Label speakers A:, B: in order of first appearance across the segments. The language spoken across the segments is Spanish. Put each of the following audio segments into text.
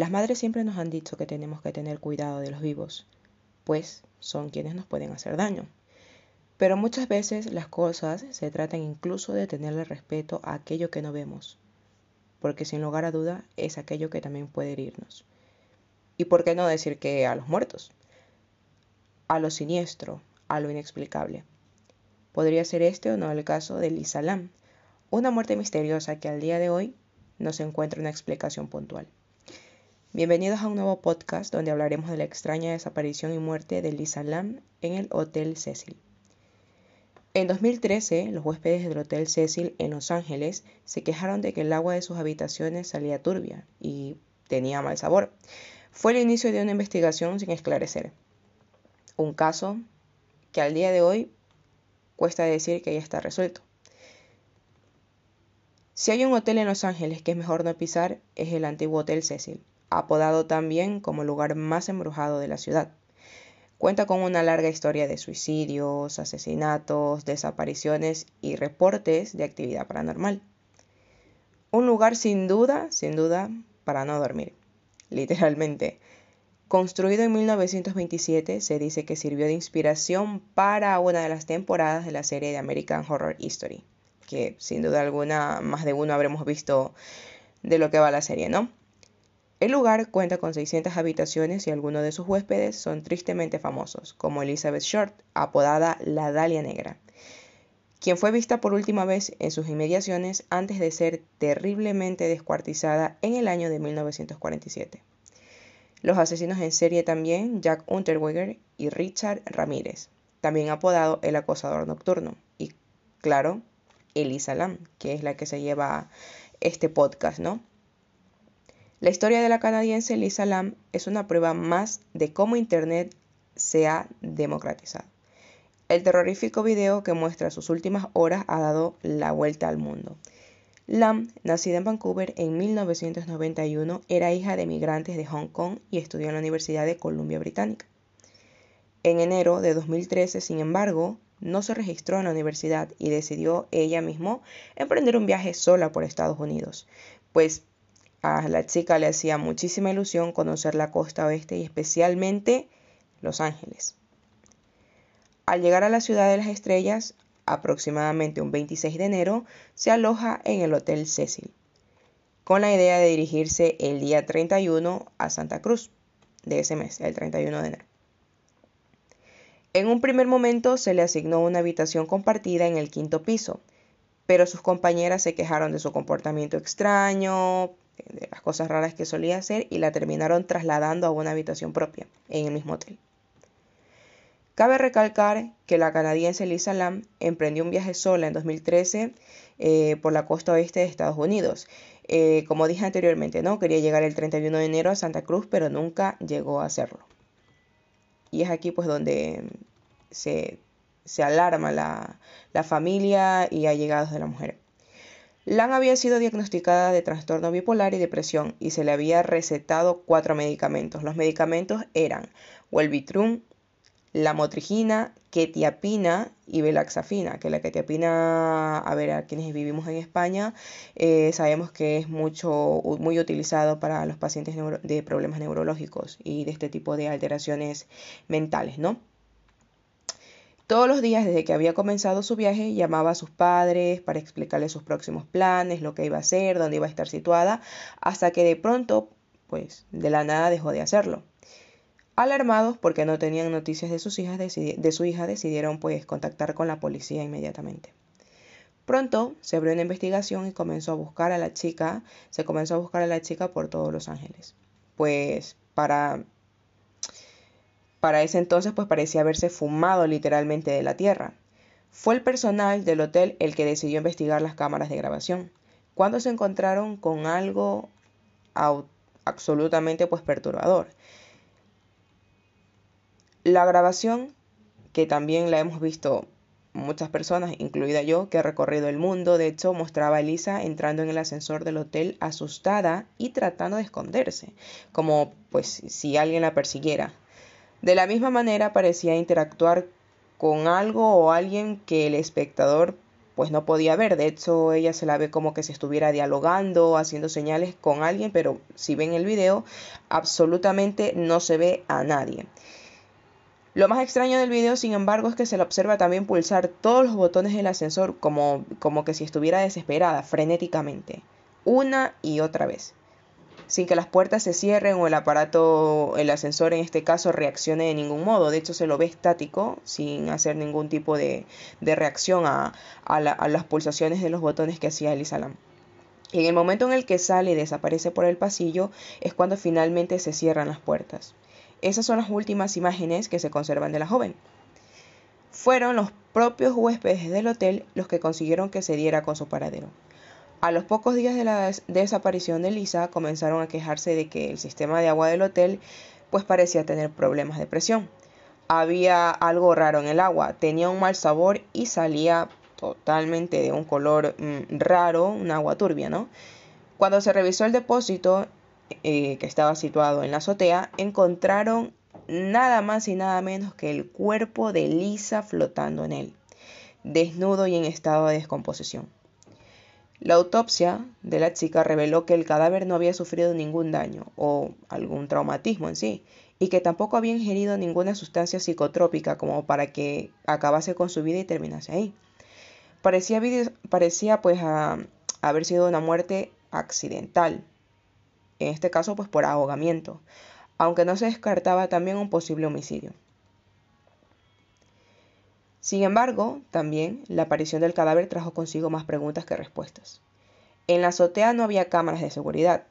A: Las madres siempre nos han dicho que tenemos que tener cuidado de los vivos, pues son quienes nos pueden hacer daño. Pero muchas veces las cosas se tratan incluso de tenerle respeto a aquello que no vemos, porque sin lugar a duda es aquello que también puede herirnos. ¿Y por qué no decir que a los muertos? A lo siniestro, a lo inexplicable. Podría ser este o no el caso de Lisa Lam, una muerte misteriosa que al día de hoy no se encuentra una explicación puntual. Bienvenidos a un nuevo podcast donde hablaremos de la extraña desaparición y muerte de Lisa Lam en el Hotel Cecil. En 2013, los huéspedes del Hotel Cecil en Los Ángeles se quejaron de que el agua de sus habitaciones salía turbia y tenía mal sabor. Fue el inicio de una investigación sin esclarecer. Un caso que al día de hoy cuesta decir que ya está resuelto. Si hay un hotel en Los Ángeles que es mejor no pisar, es el antiguo Hotel Cecil, apodado también como lugar más embrujado de la ciudad. Cuenta con una larga historia de suicidios, asesinatos, desapariciones y reportes de actividad paranormal. Un lugar sin duda, sin duda, para no dormir, literalmente. Construido en 1927, se dice que sirvió de inspiración para una de las temporadas de la serie de American Horror History, que sin duda alguna más de uno habremos visto de lo que va la serie, ¿no? El lugar cuenta con 600 habitaciones y algunos de sus huéspedes son tristemente famosos, como Elizabeth Short, apodada la Dalia Negra, quien fue vista por última vez en sus inmediaciones antes de ser terriblemente descuartizada en el año de 1947. Los asesinos en serie también, Jack Unterweger y Richard Ramírez, también apodado el acosador nocturno, y claro, Elisa Lam, que es la que se lleva este podcast, ¿no? La historia de la canadiense Lisa Lam es una prueba más de cómo Internet se ha democratizado. El terrorífico video que muestra sus últimas horas ha dado la vuelta al mundo. Lam, nacida en Vancouver en 1991, era hija de migrantes de Hong Kong y estudió en la Universidad de Columbia Británica. En enero de 2013, sin embargo, no se registró en la universidad y decidió ella misma emprender un viaje sola por Estados Unidos, pues a la chica le hacía muchísima ilusión conocer la costa oeste y especialmente Los Ángeles. Al llegar a la ciudad de las estrellas, aproximadamente un 26 de enero, se aloja en el Hotel Cecil, con la idea de dirigirse el día 31 a Santa Cruz de ese mes, el 31 de enero. En un primer momento se le asignó una habitación compartida en el quinto piso, pero sus compañeras se quejaron de su comportamiento extraño, de las cosas raras que solía hacer y la terminaron trasladando a una habitación propia en el mismo hotel. Cabe recalcar que la canadiense Lisa Lam emprendió un viaje sola en 2013 eh, por la costa oeste de Estados Unidos. Eh, como dije anteriormente, ¿no? Quería llegar el 31 de enero a Santa Cruz, pero nunca llegó a hacerlo. Y es aquí pues donde se, alarma la, la familia y allegados de la mujer. Lan había sido diagnosticada de trastorno bipolar y depresión y se le había recetado cuatro medicamentos. Los medicamentos eran Welbitrum, lamotrigina, ketiapina y velaxafina, que la ketiapina, a ver, a quienes vivimos en España, eh, sabemos que es mucho, muy utilizado para los pacientes de problemas neurológicos y de este tipo de alteraciones mentales, ¿no? Todos los días desde que había comenzado su viaje llamaba a sus padres para explicarles sus próximos planes, lo que iba a hacer, dónde iba a estar situada, hasta que de pronto, pues de la nada dejó de hacerlo. Alarmados porque no tenían noticias de, sus hijas, de su hija, decidieron pues contactar con la policía inmediatamente. Pronto se abrió una investigación y comenzó a buscar a la chica, se comenzó a buscar a la chica por todos Los Ángeles. Pues para para ese entonces pues parecía haberse fumado literalmente de la tierra. Fue el personal del hotel el que decidió investigar las cámaras de grabación, cuando se encontraron con algo absolutamente pues perturbador. La grabación, que también la hemos visto muchas personas, incluida yo, que he recorrido el mundo, de hecho mostraba a Elisa entrando en el ascensor del hotel asustada y tratando de esconderse, como pues si alguien la persiguiera. De la misma manera parecía interactuar con algo o alguien que el espectador pues no podía ver. De hecho, ella se la ve como que se estuviera dialogando, haciendo señales con alguien, pero si ven el video, absolutamente no se ve a nadie. Lo más extraño del video, sin embargo, es que se la observa también pulsar todos los botones del ascensor como, como que si estuviera desesperada, frenéticamente, una y otra vez sin que las puertas se cierren o el aparato, el ascensor en este caso, reaccione de ningún modo. De hecho, se lo ve estático, sin hacer ningún tipo de, reacción a, las pulsaciones de los botones que hacía Lam. Y en el momento en el que sale y desaparece por el pasillo es cuando finalmente se cierran las puertas. Esas son las últimas imágenes que se conservan de la joven. Fueron los propios huéspedes del hotel los que consiguieron que se diera con su paradero. A los pocos días de la desaparición de Lisa comenzaron a quejarse de que el sistema de agua del hotel pues parecía tener problemas de presión. Había algo raro en el agua, tenía un mal sabor y salía totalmente de un color mm, raro, un agua turbia, ¿no? Cuando se revisó el depósito eh, que estaba situado en la azotea, encontraron nada más y nada menos que el cuerpo de Lisa flotando en él, desnudo y en estado de descomposición. La autopsia de la chica reveló que el cadáver no había sufrido ningún daño o algún traumatismo en sí, y que tampoco había ingerido ninguna sustancia psicotrópica como para que acabase con su vida y terminase ahí. Parecía, pues haber sido una muerte accidental, en este caso pues por ahogamiento, aunque no se descartaba también un posible homicidio. Sin embargo, también la aparición del cadáver trajo consigo más preguntas que respuestas. En la azotea no había cámaras de seguridad,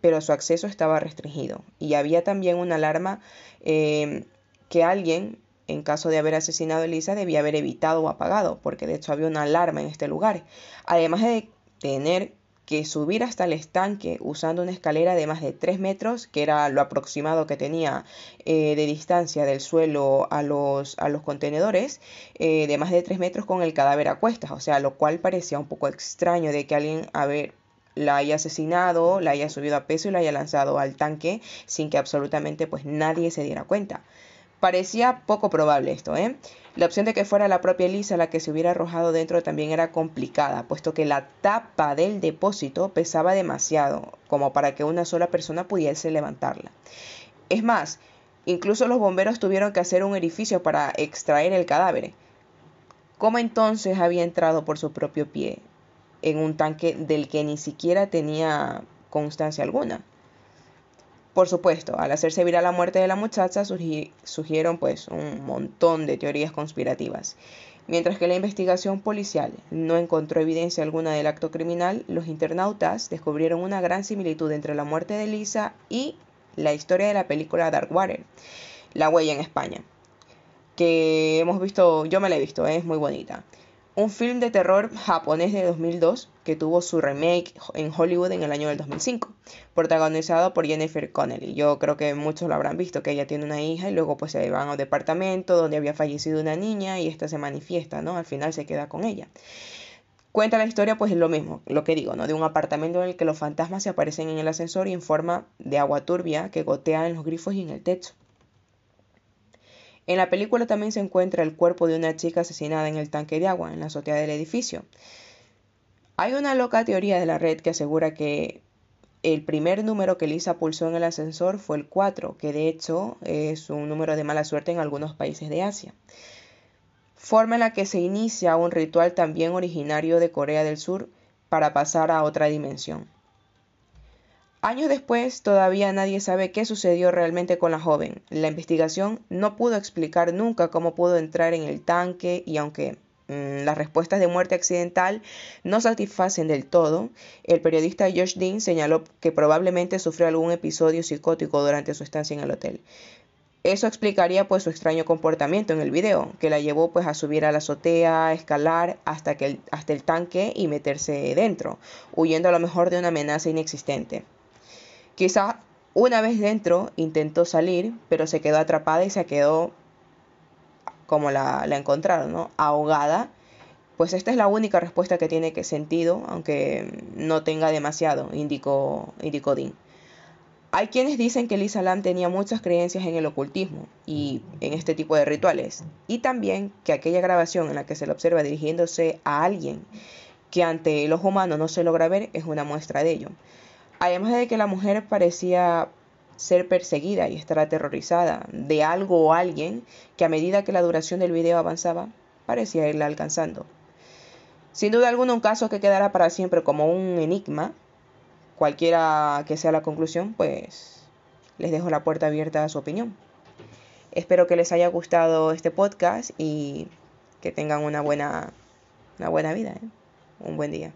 A: pero su acceso estaba restringido y había también una alarma eh, que alguien, en caso de haber asesinado a Elisa, debía haber evitado o apagado, porque de hecho había una alarma en este lugar. Además de tener que subir hasta el estanque usando una escalera de más de 3 metros, que era lo aproximado que tenía eh, de distancia del suelo a los, a los contenedores, eh, de más de 3 metros con el cadáver a cuestas, o sea, lo cual parecía un poco extraño de que alguien, la haya asesinado, la haya subido a peso y la haya lanzado al tanque sin que absolutamente pues nadie se diera cuenta. Parecía poco probable esto, ¿eh? La opción de que fuera la propia Elisa la que se hubiera arrojado dentro también era complicada, puesto que la tapa del depósito pesaba demasiado como para que una sola persona pudiese levantarla. Es más, incluso los bomberos tuvieron que hacer un edificio para extraer el cadáver. ¿Cómo entonces había entrado por su propio pie en un tanque del que ni siquiera tenía constancia alguna? Por supuesto, al hacerse viral la muerte de la muchacha surgieron pues un montón de teorías conspirativas. Mientras que la investigación policial no encontró evidencia alguna del acto criminal, los internautas descubrieron una gran similitud entre la muerte de Lisa y la historia de la película Darkwater, La huella en España, que hemos visto, yo me la he visto, es muy bonita un film de terror japonés de 2002 que tuvo su remake en Hollywood en el año del 2005, protagonizado por Jennifer Connelly. Yo creo que muchos lo habrán visto, que ella tiene una hija y luego pues se van a un departamento donde había fallecido una niña y esta se manifiesta, ¿no? Al final se queda con ella. Cuenta la historia pues es lo mismo, lo que digo, ¿no? De un apartamento en el que los fantasmas se aparecen en el ascensor y en forma de agua turbia que gotea en los grifos y en el techo. En la película también se encuentra el cuerpo de una chica asesinada en el tanque de agua en la azotea del edificio. Hay una loca teoría de la red que asegura que el primer número que Lisa pulsó en el ascensor fue el 4, que de hecho es un número de mala suerte en algunos países de Asia. Forma en la que se inicia un ritual también originario de Corea del Sur para pasar a otra dimensión. Años después, todavía nadie sabe qué sucedió realmente con la joven. La investigación no pudo explicar nunca cómo pudo entrar en el tanque y aunque mm, las respuestas de muerte accidental no satisfacen del todo, el periodista Josh Dean señaló que probablemente sufrió algún episodio psicótico durante su estancia en el hotel. Eso explicaría pues su extraño comportamiento en el video, que la llevó pues a subir a la azotea, a escalar hasta, que hasta el tanque y meterse dentro, huyendo a lo mejor de una amenaza inexistente. Quizá una vez dentro intentó salir, pero se quedó atrapada y se quedó como la, encontraron, ¿no? Ahogada. Pues esta es la única respuesta que tiene que sentido, aunque no tenga demasiado, indicó, indicó Dean. Hay quienes dicen que Lisa Lam tenía muchas creencias en el ocultismo y en este tipo de rituales, y también que aquella grabación en la que se le observa dirigiéndose a alguien que ante el ojo humano no se logra ver es una muestra de ello. Además de que la mujer parecía ser perseguida y estar aterrorizada de algo o alguien que a medida que la duración del video avanzaba parecía irla alcanzando. Sin duda alguna un caso que quedará para siempre como un enigma, cualquiera que sea la conclusión, pues les dejo la puerta abierta a su opinión. Espero que les haya gustado este podcast y que tengan una buena, una buena vida, ¿eh? un buen día.